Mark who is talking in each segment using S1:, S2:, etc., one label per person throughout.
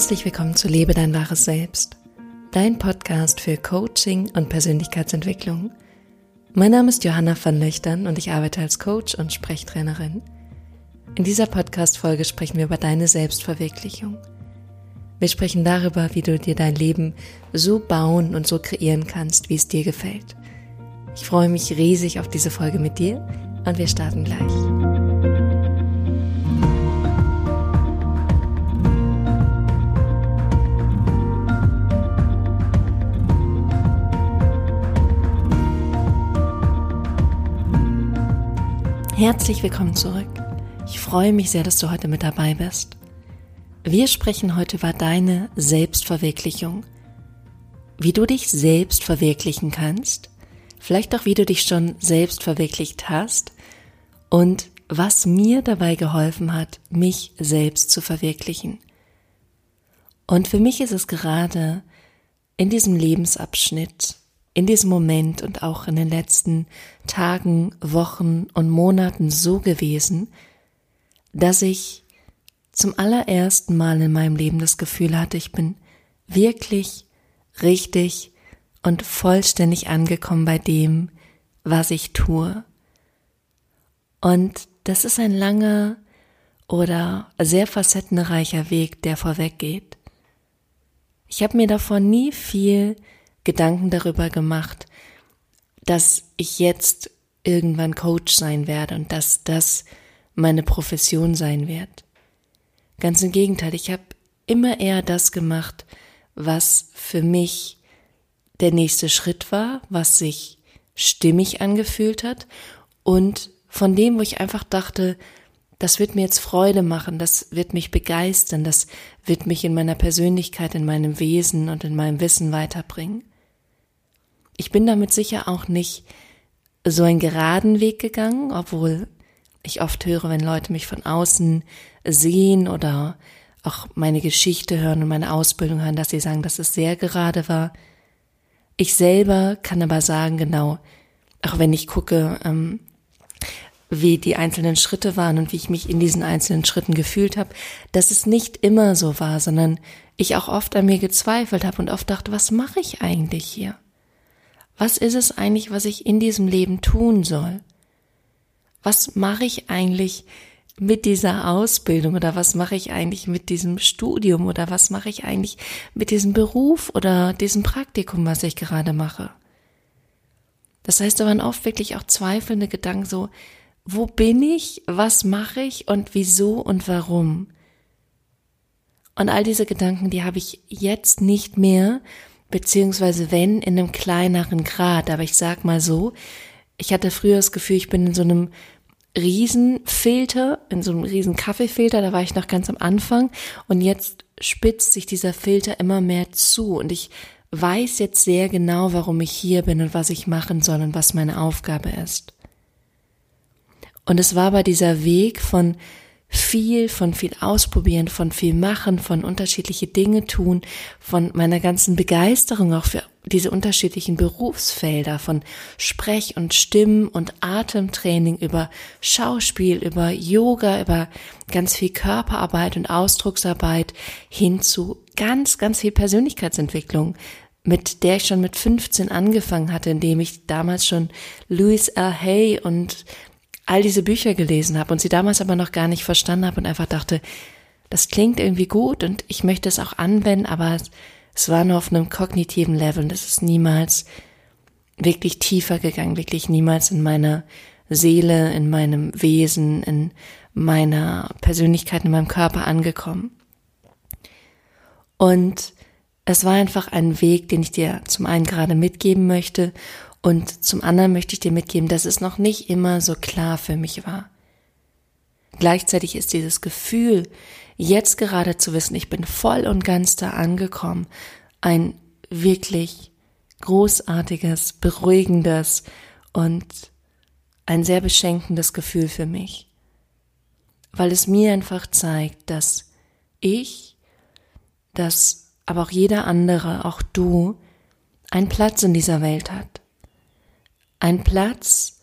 S1: Herzlich willkommen zu Lebe dein wahres Selbst, dein Podcast für Coaching und Persönlichkeitsentwicklung. Mein Name ist Johanna van Löchtern und ich arbeite als Coach und Sprechtrainerin. In dieser Podcast-Folge sprechen wir über deine Selbstverwirklichung. Wir sprechen darüber, wie du dir dein Leben so bauen und so kreieren kannst, wie es dir gefällt. Ich freue mich riesig auf diese Folge mit dir und wir starten gleich. Herzlich willkommen zurück. Ich freue mich sehr, dass du heute mit dabei bist. Wir sprechen heute über deine Selbstverwirklichung. Wie du dich selbst verwirklichen kannst, vielleicht auch wie du dich schon selbst verwirklicht hast und was mir dabei geholfen hat, mich selbst zu verwirklichen. Und für mich ist es gerade in diesem Lebensabschnitt in diesem Moment und auch in den letzten Tagen, Wochen und Monaten so gewesen, dass ich zum allerersten Mal in meinem Leben das Gefühl hatte, ich bin wirklich, richtig und vollständig angekommen bei dem, was ich tue. Und das ist ein langer oder sehr facettenreicher Weg, der vorweggeht. Ich habe mir davor nie viel Gedanken darüber gemacht, dass ich jetzt irgendwann Coach sein werde und dass das meine Profession sein wird. Ganz im Gegenteil, ich habe immer eher das gemacht, was für mich der nächste Schritt war, was sich stimmig angefühlt hat und von dem, wo ich einfach dachte, das wird mir jetzt Freude machen, das wird mich begeistern, das wird mich in meiner Persönlichkeit, in meinem Wesen und in meinem Wissen weiterbringen. Ich bin damit sicher auch nicht so einen geraden Weg gegangen, obwohl ich oft höre, wenn Leute mich von außen sehen oder auch meine Geschichte hören und meine Ausbildung hören, dass sie sagen, dass es sehr gerade war. Ich selber kann aber sagen, genau, auch wenn ich gucke, ähm, wie die einzelnen Schritte waren und wie ich mich in diesen einzelnen Schritten gefühlt habe, dass es nicht immer so war, sondern ich auch oft an mir gezweifelt habe und oft dachte, was mache ich eigentlich hier? Was ist es eigentlich, was ich in diesem Leben tun soll? Was mache ich eigentlich mit dieser Ausbildung oder was mache ich eigentlich mit diesem Studium oder was mache ich eigentlich mit diesem Beruf oder diesem Praktikum, was ich gerade mache? Das heißt, da waren oft wirklich auch zweifelnde Gedanken so, wo bin ich, was mache ich und wieso und warum? Und all diese Gedanken, die habe ich jetzt nicht mehr, beziehungsweise wenn in einem kleineren Grad. Aber ich sag mal so, ich hatte früher das Gefühl, ich bin in so einem Riesenfilter, in so einem riesen Kaffeefilter, da war ich noch ganz am Anfang und jetzt spitzt sich dieser Filter immer mehr zu und ich weiß jetzt sehr genau, warum ich hier bin und was ich machen soll und was meine Aufgabe ist. Und es war aber dieser Weg von viel, von viel ausprobieren, von viel machen, von unterschiedliche Dinge tun, von meiner ganzen Begeisterung auch für diese unterschiedlichen Berufsfelder, von Sprech- und Stimm- und Atemtraining über Schauspiel, über Yoga, über ganz viel Körperarbeit und Ausdrucksarbeit hin zu ganz, ganz viel Persönlichkeitsentwicklung, mit der ich schon mit 15 angefangen hatte, indem ich damals schon Louis L. Hay und all diese Bücher gelesen habe und sie damals aber noch gar nicht verstanden habe und einfach dachte, das klingt irgendwie gut und ich möchte es auch anwenden, aber es war nur auf einem kognitiven Level und es ist niemals wirklich tiefer gegangen, wirklich niemals in meiner Seele, in meinem Wesen, in meiner Persönlichkeit, in meinem Körper angekommen. Und es war einfach ein Weg, den ich dir zum einen gerade mitgeben möchte und zum anderen möchte ich dir mitgeben, dass es noch nicht immer so klar für mich war. Gleichzeitig ist dieses Gefühl, jetzt gerade zu wissen, ich bin voll und ganz da angekommen, ein wirklich großartiges, beruhigendes und ein sehr beschenkendes Gefühl für mich, weil es mir einfach zeigt, dass ich, dass aber auch jeder andere, auch du, einen Platz in dieser Welt hat ein Platz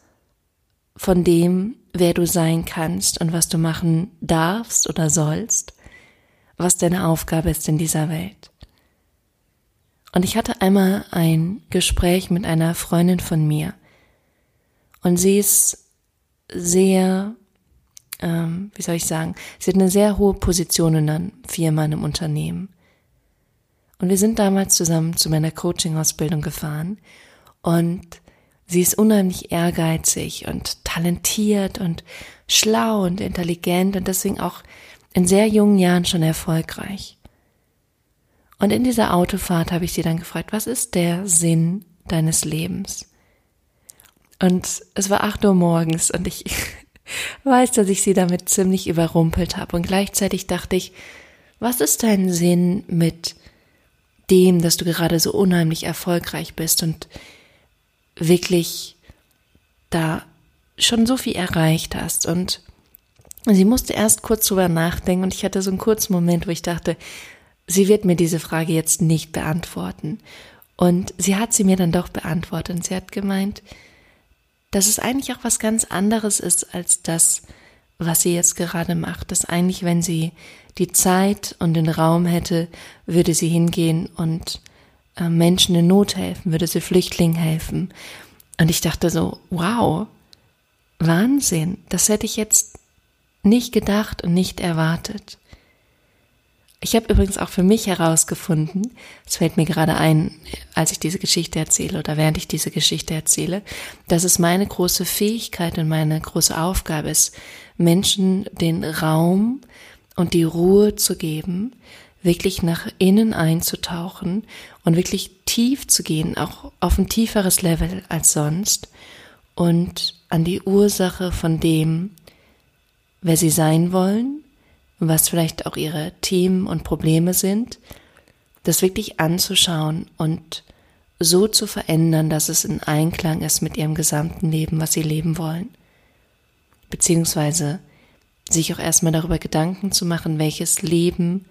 S1: von dem, wer du sein kannst und was du machen darfst oder sollst, was deine Aufgabe ist in dieser Welt. Und ich hatte einmal ein Gespräch mit einer Freundin von mir. Und sie ist sehr, ähm, wie soll ich sagen, sie hat eine sehr hohe Position in einer Firma, in einem Unternehmen. Und wir sind damals zusammen zu meiner Coaching-Ausbildung gefahren und sie ist unheimlich ehrgeizig und talentiert und schlau und intelligent und deswegen auch in sehr jungen Jahren schon erfolgreich. Und in dieser Autofahrt habe ich sie dann gefragt, was ist der Sinn deines Lebens? Und es war acht Uhr morgens und ich weiß, dass ich sie damit ziemlich überrumpelt habe. Und gleichzeitig dachte ich, was ist dein Sinn mit dem, dass du gerade so unheimlich erfolgreich bist und wirklich da schon so viel erreicht hast? Und sie musste erst kurz drüber nachdenken und ich hatte so einen kurzen Moment, wo ich dachte, sie wird mir diese Frage jetzt nicht beantworten. Und sie hat sie mir dann doch beantwortet und sie hat gemeint, dass es eigentlich auch was ganz anderes ist als das, was sie jetzt gerade macht. Dass eigentlich, wenn sie die Zeit und den Raum hätte, würde sie hingehen und Menschen in Not helfen, würde sie Flüchtlingen helfen. Und ich dachte so, wow, Wahnsinn, das hätte ich jetzt nicht gedacht und nicht erwartet. Ich habe übrigens auch für mich herausgefunden, es fällt mir gerade ein, als ich diese Geschichte erzähle oder während ich diese Geschichte erzähle, dass es meine große Fähigkeit und meine große Aufgabe ist, Menschen den Raum und die Ruhe zu geben, wirklich nach innen einzutauchen und wirklich tief zu gehen, auch auf ein tieferes Level als sonst und an die Ursache von dem, wer sie sein wollen was vielleicht auch ihre Themen und Probleme sind, das wirklich anzuschauen und so zu verändern, dass es in Einklang ist mit ihrem gesamten Leben, was sie leben wollen. Beziehungsweise sich auch erstmal darüber Gedanken zu machen, welches Leben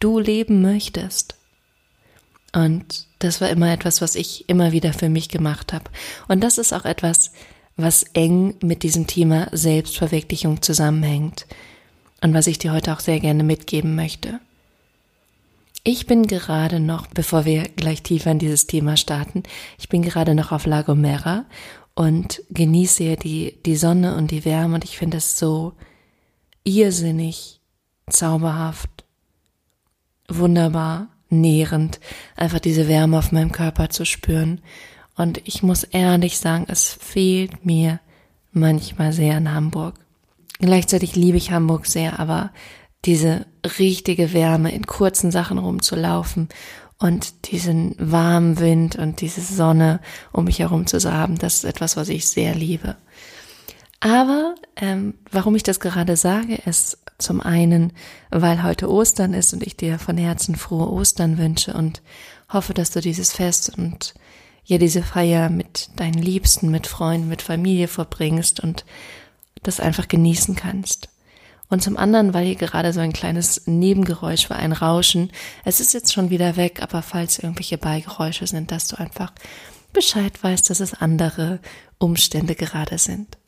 S1: du leben möchtest. Und das war immer etwas, was ich immer wieder für mich gemacht habe. Und das ist auch etwas, was eng mit diesem Thema Selbstverwirklichung zusammenhängt und was ich dir heute auch sehr gerne mitgeben möchte. Ich bin gerade noch, bevor wir gleich tiefer in dieses Thema starten, ich bin gerade noch auf La Gomera und genieße die, die Sonne und die Wärme und ich finde es so irrsinnig, zauberhaft, wunderbar, nährend, einfach diese Wärme auf meinem Körper zu spüren. Und ich muss ehrlich sagen, es fehlt mir manchmal sehr in Hamburg. Gleichzeitig liebe ich Hamburg sehr, aber diese richtige Wärme, in kurzen Sachen rumzulaufen und diesen warmen Wind und diese Sonne um mich herum zu haben, das ist etwas, was ich sehr liebe. Aber ähm, warum ich das gerade sage, ist zum einen, weil heute Ostern ist und ich dir von Herzen frohe Ostern wünsche und hoffe, dass du dieses Fest und ja diese Feier mit deinen Liebsten, mit Freunden, mit Familie verbringst und das einfach genießen kannst. Und zum anderen, weil hier gerade so ein kleines Nebengeräusch war, ein Rauschen. Es ist jetzt schon wieder weg, aber falls irgendwelche Beigeräusche sind, dass du einfach Bescheid weißt, dass es andere Umstände gerade sind.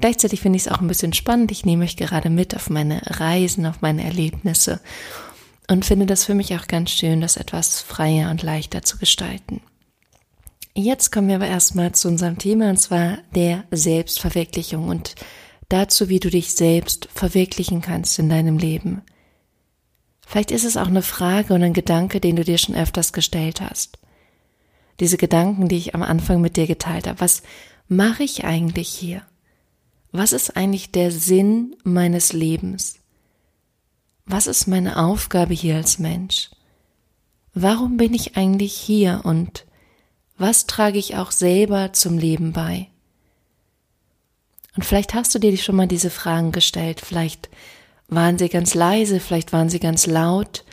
S1: Gleichzeitig finde ich es auch ein bisschen spannend. Ich nehme euch gerade mit auf meine Reisen, auf meine Erlebnisse und finde das für mich auch ganz schön, das etwas freier und leichter zu gestalten. Jetzt kommen wir aber erstmal zu unserem Thema und zwar der Selbstverwirklichung und dazu, wie du dich selbst verwirklichen kannst in deinem Leben. Vielleicht ist es auch eine Frage und ein Gedanke, den du dir schon öfters gestellt hast. Diese Gedanken, die ich am Anfang mit dir geteilt habe. Was mache ich eigentlich hier? Was ist eigentlich der Sinn meines Lebens? Was ist meine Aufgabe hier als Mensch? Warum bin ich eigentlich hier und was trage ich auch selber zum Leben bei? Und vielleicht hast du dir schon mal diese Fragen gestellt, vielleicht waren sie ganz leise, vielleicht waren sie ganz laut,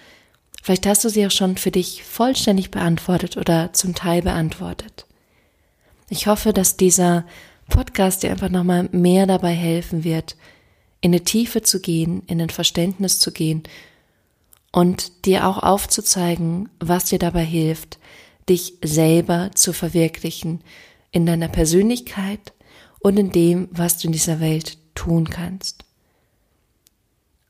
S1: vielleicht hast du sie auch schon für dich vollständig beantwortet oder zum Teil beantwortet. Ich hoffe, dass dieser Podcast dir einfach nochmal mehr dabei helfen wird, in eine Tiefe zu gehen, in ein Verständnis zu gehen und dir auch aufzuzeigen, was dir dabei hilft, dich selber zu verwirklichen in deiner Persönlichkeit und in dem, was du in dieser Welt tun kannst.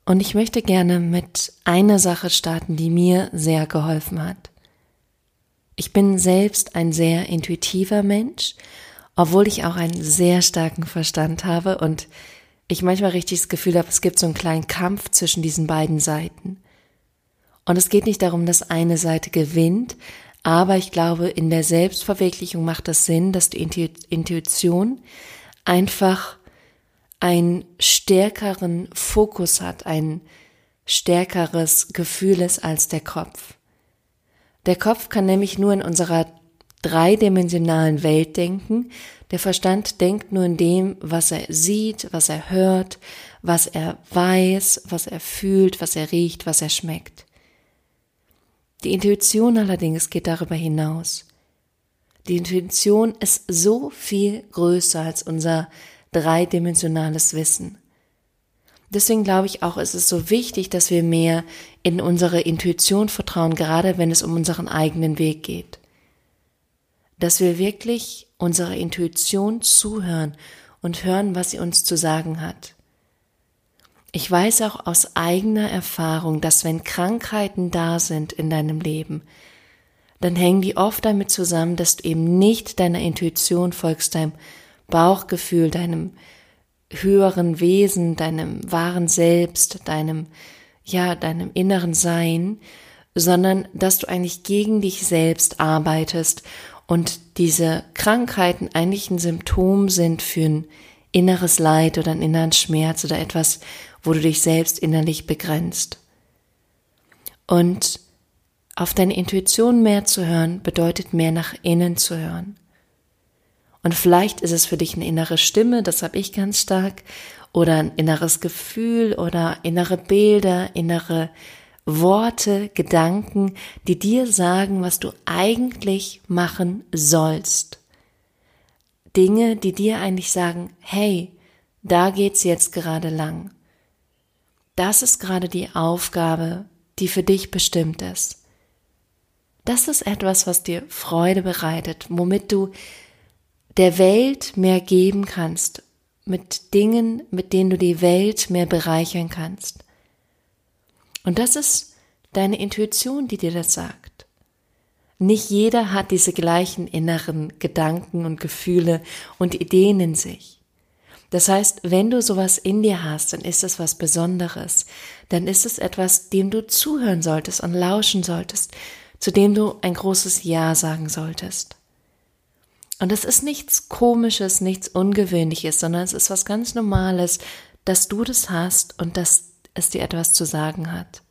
S1: Und ich möchte gerne mit einer Sache starten, die mir sehr geholfen hat. Ich bin selbst ein sehr intuitiver Mensch, obwohl ich auch einen sehr starken Verstand habe und ich manchmal richtig das Gefühl habe, es gibt so einen kleinen Kampf zwischen diesen beiden Seiten. Und es geht nicht darum, dass eine Seite gewinnt, aber ich glaube, in der Selbstverwirklichung macht es Sinn, dass die Intuition einfach einen stärkeren Fokus hat, ein stärkeres Gefühl ist als der Kopf. Der Kopf kann nämlich nur in unserer dreidimensionalen Welt denken, der Verstand denkt nur in dem, was er sieht, was er hört, was er weiß, was er fühlt, was er riecht, was er schmeckt. Die Intuition allerdings geht darüber hinaus. Die Intuition ist so viel größer als unser dreidimensionales Wissen. Deswegen glaube ich auch, es ist so wichtig, dass wir mehr in unsere Intuition vertrauen, gerade wenn es um unseren eigenen Weg geht. Dass wir wirklich unserer Intuition zuhören und hören, was sie uns zu sagen hat. Ich weiß auch aus eigener Erfahrung, dass wenn Krankheiten da sind in deinem Leben, dann hängen die oft damit zusammen, dass du eben nicht deiner Intuition folgst, deinem Bauchgefühl, deinem höheren Wesen, deinem wahren Selbst, deinem, ja, deinem inneren Sein, sondern dass du eigentlich gegen dich selbst arbeitest und diese Krankheiten eigentlich ein Symptom sind für ein inneres Leid oder einen inneren Schmerz oder etwas, wo du dich selbst innerlich begrenzt. Und auf deine Intuition mehr zu hören, bedeutet mehr nach innen zu hören. Und vielleicht ist es für dich eine innere Stimme, das habe ich ganz stark, oder ein inneres Gefühl oder innere Bilder, innere Worte, Gedanken, die dir sagen, was du eigentlich machen sollst. Dinge, die dir eigentlich sagen, hey, da geht's jetzt gerade lang. Das ist gerade die Aufgabe, die für dich bestimmt ist. Das ist etwas, was dir Freude bereitet, womit du der Welt mehr geben kannst, mit Dingen, mit denen du die Welt mehr bereichern kannst. Und das ist deine Intuition, die dir das sagt. Nicht jeder hat diese gleichen inneren Gedanken und Gefühle und Ideen in sich. Das heißt, wenn du sowas in dir hast, dann ist es was Besonderes. Dann ist es etwas, dem du zuhören solltest und lauschen solltest, zu dem du ein großes Ja sagen solltest. Und es ist nichts Komisches, nichts Ungewöhnliches, sondern es ist was ganz Normales, dass du das hast und dass es dir etwas zu sagen hat.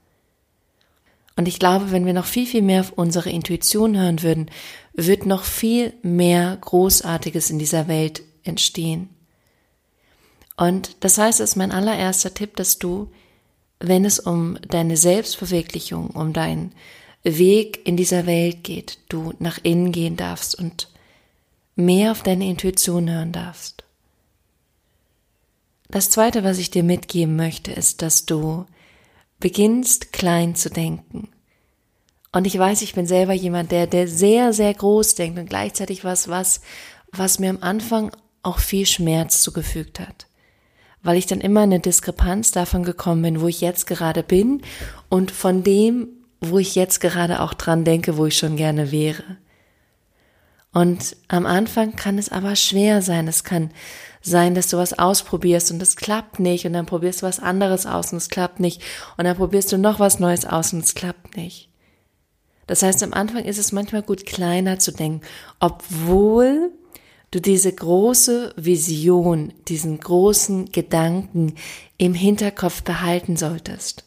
S1: Und ich glaube, wenn wir noch viel, viel mehr auf unsere Intuition hören würden, wird noch viel mehr Großartiges in dieser Welt entstehen. Und das heißt, es ist mein allererster Tipp, dass du, wenn es um deine Selbstverwirklichung, um deinen Weg in dieser Welt geht, du nach innen gehen darfst und mehr auf deine Intuition hören darfst. Das zweite, was ich dir mitgeben möchte, ist, dass du beginnst klein zu denken. Und ich weiß, ich bin selber jemand, der, der sehr, sehr groß denkt und gleichzeitig was, was, was mir am Anfang auch viel Schmerz zugefügt hat weil ich dann immer in eine Diskrepanz davon gekommen bin, wo ich jetzt gerade bin und von dem, wo ich jetzt gerade auch dran denke, wo ich schon gerne wäre. Und am Anfang kann es aber schwer sein. Es kann sein, dass du was ausprobierst und es klappt nicht und dann probierst du was anderes aus und es klappt nicht und dann probierst du noch was Neues aus und es klappt nicht. Das heißt, am Anfang ist es manchmal gut, kleiner zu denken, obwohl du diese große Vision, diesen großen Gedanken im Hinterkopf behalten solltest.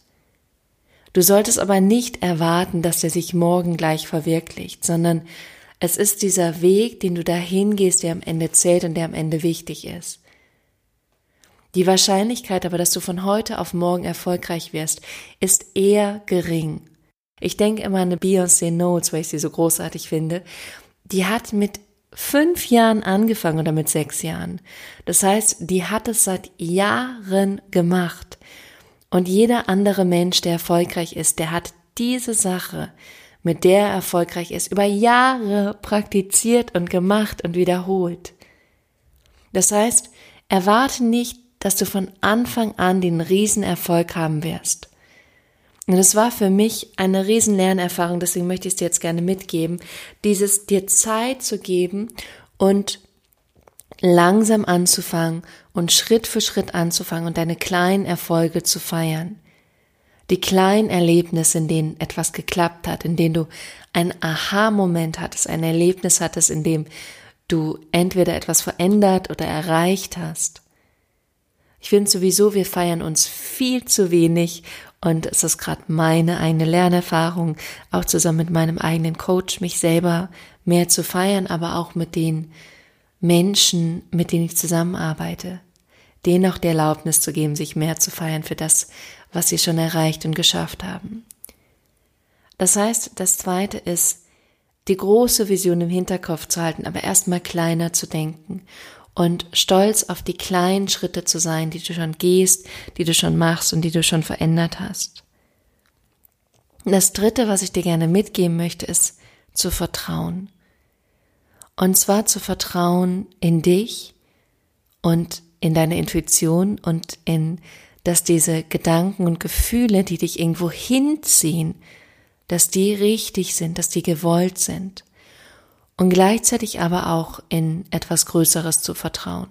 S1: Du solltest aber nicht erwarten, dass er sich morgen gleich verwirklicht, sondern es ist dieser Weg, den du dahin gehst, der am Ende zählt und der am Ende wichtig ist. Die Wahrscheinlichkeit aber, dass du von heute auf morgen erfolgreich wirst, ist eher gering. Ich denke immer an eine Beyoncé Notes, weil ich sie so großartig finde. Die hat mit fünf Jahren angefangen oder mit sechs Jahren. Das heißt, die hat es seit Jahren gemacht. Und jeder andere Mensch, der erfolgreich ist, der hat diese Sache, mit der er erfolgreich ist, über Jahre praktiziert und gemacht und wiederholt. Das heißt, erwarte nicht dass du von Anfang an den Riesenerfolg haben wirst. Und es war für mich eine riesen Lernerfahrung, deswegen möchte ich es dir jetzt gerne mitgeben, dieses dir Zeit zu geben und langsam anzufangen und Schritt für Schritt anzufangen und deine kleinen Erfolge zu feiern. Die kleinen Erlebnisse, in denen etwas geklappt hat, in denen du ein Aha-Moment hattest, ein Erlebnis hattest, in dem du entweder etwas verändert oder erreicht hast. Ich finde sowieso, wir feiern uns viel zu wenig und es ist gerade meine eigene Lernerfahrung, auch zusammen mit meinem eigenen Coach, mich selber mehr zu feiern, aber auch mit den Menschen, mit denen ich zusammenarbeite, denen auch die Erlaubnis zu geben, sich mehr zu feiern für das, was sie schon erreicht und geschafft haben. Das heißt, das zweite ist, die große Vision im Hinterkopf zu halten, aber erstmal kleiner zu denken und stolz auf die kleinen Schritte zu sein, die du schon gehst, die du schon machst und die du schon verändert hast. Das dritte, was ich dir gerne mitgeben möchte, ist zu vertrauen. Und zwar zu vertrauen in dich und in deine Intuition und in, dass diese Gedanken und Gefühle, die dich irgendwo hinziehen, dass die richtig sind, dass die gewollt sind und gleichzeitig aber auch in etwas Größeres zu vertrauen.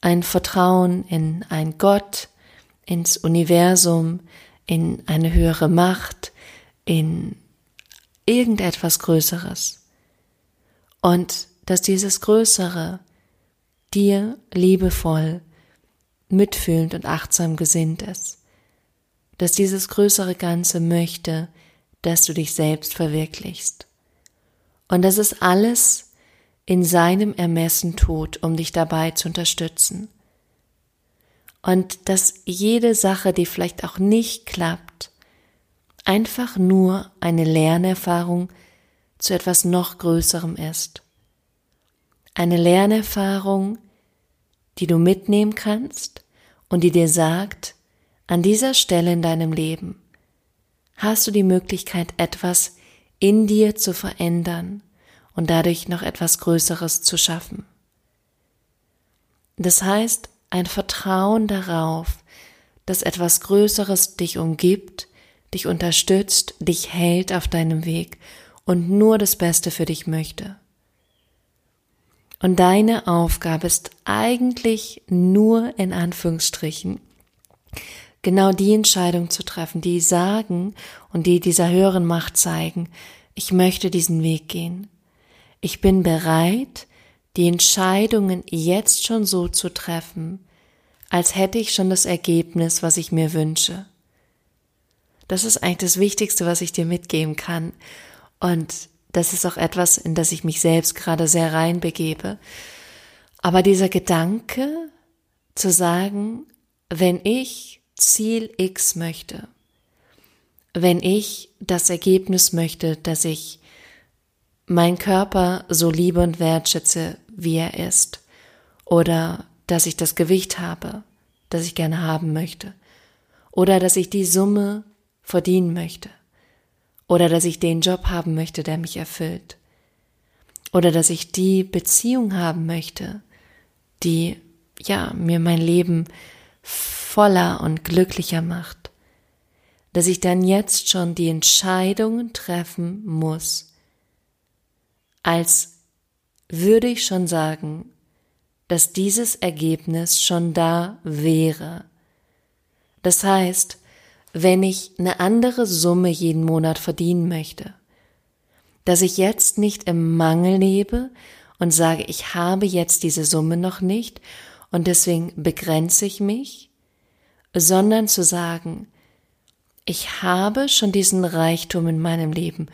S1: Ein Vertrauen in ein Gott, ins Universum, in eine höhere Macht, in irgendetwas Größeres. Und dass dieses Größere dir liebevoll, mitfühlend und achtsam gesinnt ist. Dass dieses größere Ganze möchte, dass du dich selbst verwirklichst. Und dass es alles in seinem Ermessen tut, um dich dabei zu unterstützen. Und dass jede Sache, die vielleicht auch nicht klappt, einfach nur eine Lernerfahrung zu etwas noch Größerem ist. Eine Lernerfahrung, die du mitnehmen kannst und die dir sagt, an dieser Stelle in deinem Leben hast du die Möglichkeit, etwas in dir zu verändern und dadurch noch etwas Größeres zu schaffen. Das heißt, ein Vertrauen darauf, dass etwas Größeres dich umgibt, dich unterstützt, dich hält auf deinem Weg und nur das Beste für dich möchte. Und deine Aufgabe ist eigentlich nur in Anführungsstrichen genau die Entscheidung zu treffen, die sagen und die dieser höheren Macht zeigen, ich möchte diesen Weg gehen. Ich bin bereit, die Entscheidungen jetzt schon so zu treffen, als hätte ich schon das Ergebnis, was ich mir wünsche. Das ist eigentlich das Wichtigste, was ich dir mitgeben kann. Und das ist auch etwas, in das ich mich selbst gerade sehr reinbegebe. Aber dieser Gedanke zu sagen, wenn ich Ziel X möchte, wenn ich das Ergebnis möchte, dass ich meinen Körper so liebe und wertschätze, wie er ist, oder dass ich das Gewicht habe, das ich gerne haben möchte, oder dass ich die Summe verdienen möchte, oder dass ich den Job haben möchte, der mich erfüllt, oder dass ich die Beziehung haben möchte, die ja mir mein Leben voller und glücklicher macht, dass ich dann jetzt schon die Entscheidungen treffen muss, als würde ich schon sagen, dass dieses Ergebnis schon da wäre. Das heißt, wenn ich eine andere Summe jeden Monat verdienen möchte, dass ich jetzt nicht im Mangel lebe und sage, ich habe jetzt diese Summe noch nicht und deswegen begrenze ich mich, sondern zu sagen, ich habe schon diesen Reichtum in meinem Leben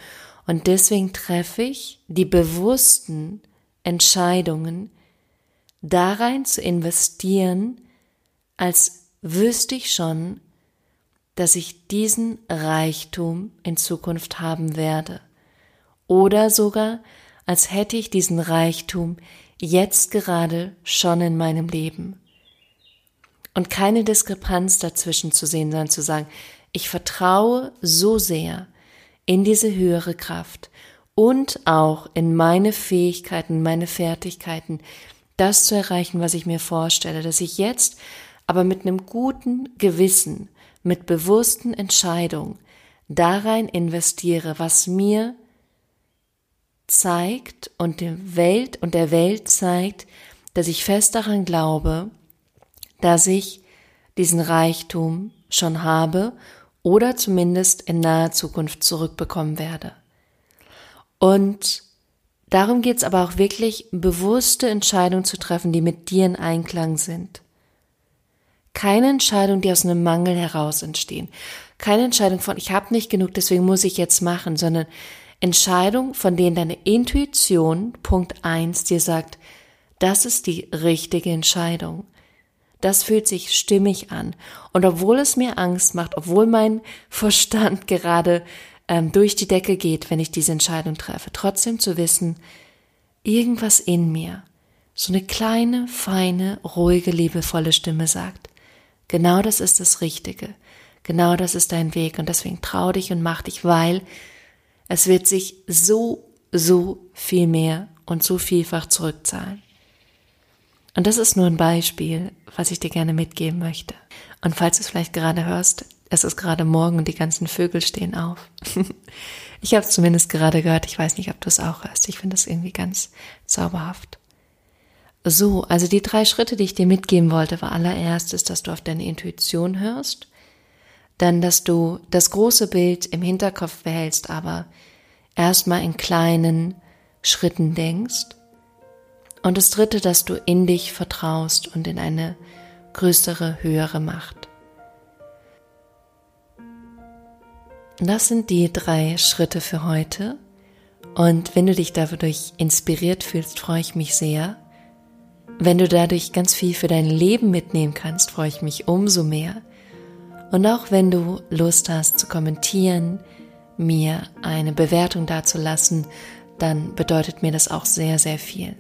S1: und deswegen treffe ich die bewussten Entscheidungen, darein zu investieren, als wüsste ich schon, dass ich diesen Reichtum in Zukunft haben werde. Oder sogar, als hätte ich diesen Reichtum jetzt gerade schon in meinem Leben. Und keine Diskrepanz dazwischen zu sehen, sondern zu sagen, ich vertraue so sehr in diese höhere Kraft und auch in meine Fähigkeiten, meine Fertigkeiten, das zu erreichen, was ich mir vorstelle, dass ich jetzt aber mit einem guten Gewissen, mit bewussten Entscheidungen da rein investiere, was mir zeigt und der Welt und der Welt zeigt, dass ich fest daran glaube, dass ich diesen Reichtum schon habe oder zumindest in naher Zukunft zurückbekommen werde. Und darum geht es aber auch wirklich, bewusste Entscheidungen zu treffen, die mit dir in Einklang sind. Keine Entscheidung, die aus einem Mangel heraus entstehen. Keine Entscheidung von, ich habe nicht genug, deswegen muss ich jetzt machen, sondern Entscheidung, von denen deine Intuition, Punkt eins dir sagt, das ist die richtige Entscheidung. Das fühlt sich stimmig an. Und obwohl es mir Angst macht, obwohl mein Verstand gerade ähm, durch die Decke geht, wenn ich diese Entscheidung treffe, trotzdem zu wissen, irgendwas in mir, so eine kleine, feine, ruhige, liebevolle Stimme sagt, genau das ist das Richtige, genau das ist dein Weg und deswegen trau dich und mach dich, weil es wird sich so, so viel mehr und so vielfach zurückzahlen. Und das ist nur ein Beispiel, was ich dir gerne mitgeben möchte. Und falls du es vielleicht gerade hörst, es ist gerade morgen und die ganzen Vögel stehen auf. ich habe es zumindest gerade gehört. Ich weiß nicht, ob du es auch hörst. Ich finde es irgendwie ganz zauberhaft. So, also die drei Schritte, die ich dir mitgeben wollte, war allererstes, dass du auf deine Intuition hörst, dann, dass du das große Bild im Hinterkopf behältst, aber erstmal in kleinen Schritten denkst und das dritte, dass du in dich vertraust und in eine größere, höhere Macht. Das sind die drei Schritte für heute. Und wenn du dich dadurch inspiriert fühlst, freue ich mich sehr. Wenn du dadurch ganz viel für dein Leben mitnehmen kannst, freue ich mich umso mehr. Und auch wenn du Lust hast zu kommentieren, mir eine Bewertung dazulassen, dann bedeutet mir das auch sehr, sehr viel.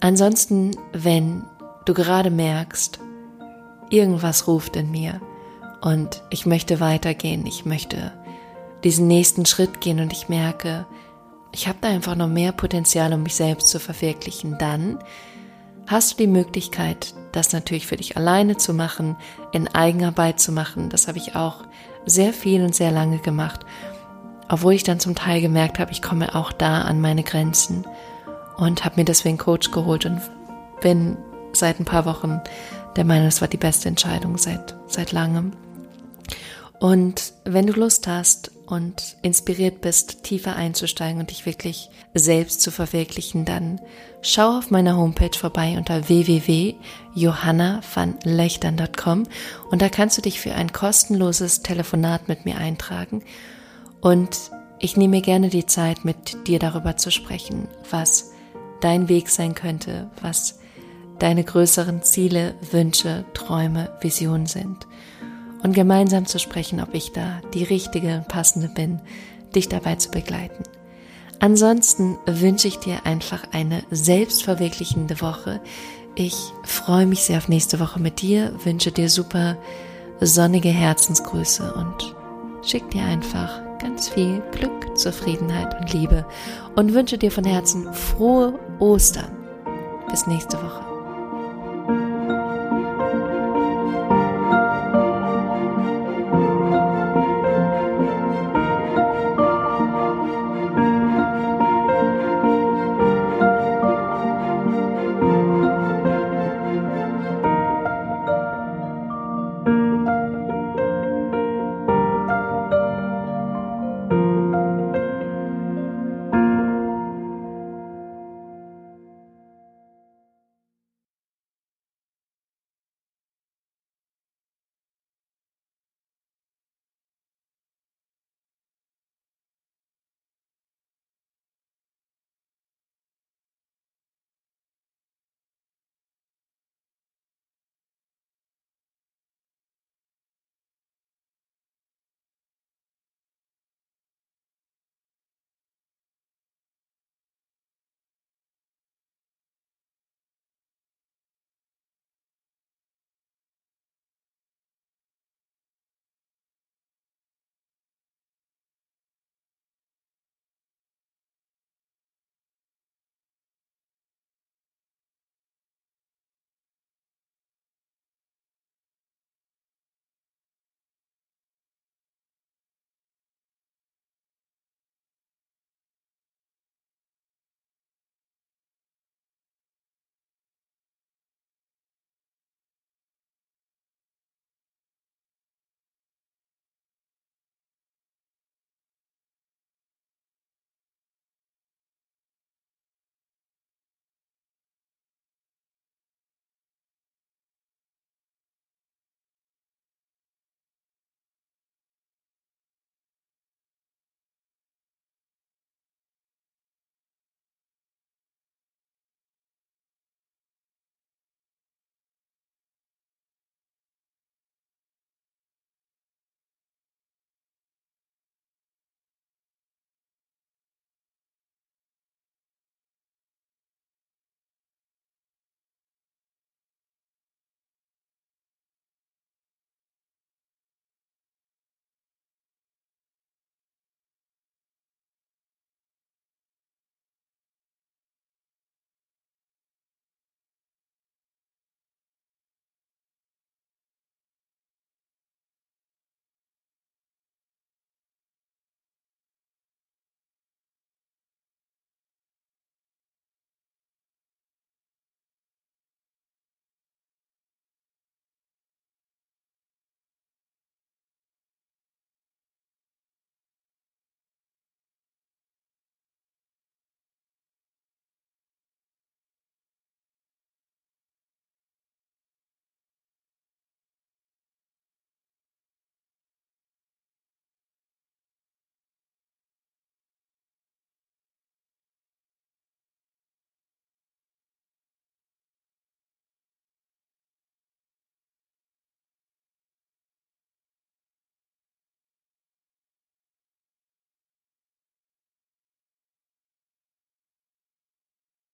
S1: Ansonsten, wenn du gerade merkst, irgendwas ruft in mir und ich möchte weitergehen, ich möchte diesen nächsten Schritt gehen und ich merke, ich habe da einfach noch mehr Potenzial, um mich selbst zu verwirklichen, dann hast du die Möglichkeit, das natürlich für dich alleine zu machen, in Eigenarbeit zu machen. Das habe ich auch sehr viel und sehr lange gemacht, obwohl ich dann zum Teil gemerkt habe, ich komme auch da an meine Grenzen und habe mir deswegen Coach geholt und bin seit ein paar Wochen der Meinung, es war die beste Entscheidung seit, seit langem. Und wenn du Lust hast und inspiriert bist, tiefer einzusteigen und dich wirklich selbst zu verwirklichen, dann schau auf meiner Homepage vorbei unter www.johannavanlöchtern.com und da kannst du dich für ein kostenloses Telefonat mit mir eintragen und ich nehme gerne die Zeit, mit dir darüber zu sprechen, was dein Weg sein könnte, was deine größeren Ziele, Wünsche, Träume, Visionen sind. Und gemeinsam zu sprechen, ob ich da die richtige passende bin, dich dabei zu begleiten. Ansonsten wünsche ich dir einfach eine selbstverwirklichende Woche. Ich freue mich sehr auf nächste Woche mit dir, wünsche dir super sonnige Herzensgrüße und schick dir einfach ganz viel Glück, Zufriedenheit und Liebe und wünsche dir von Herzen frohe Ostern. Bis nächste Woche.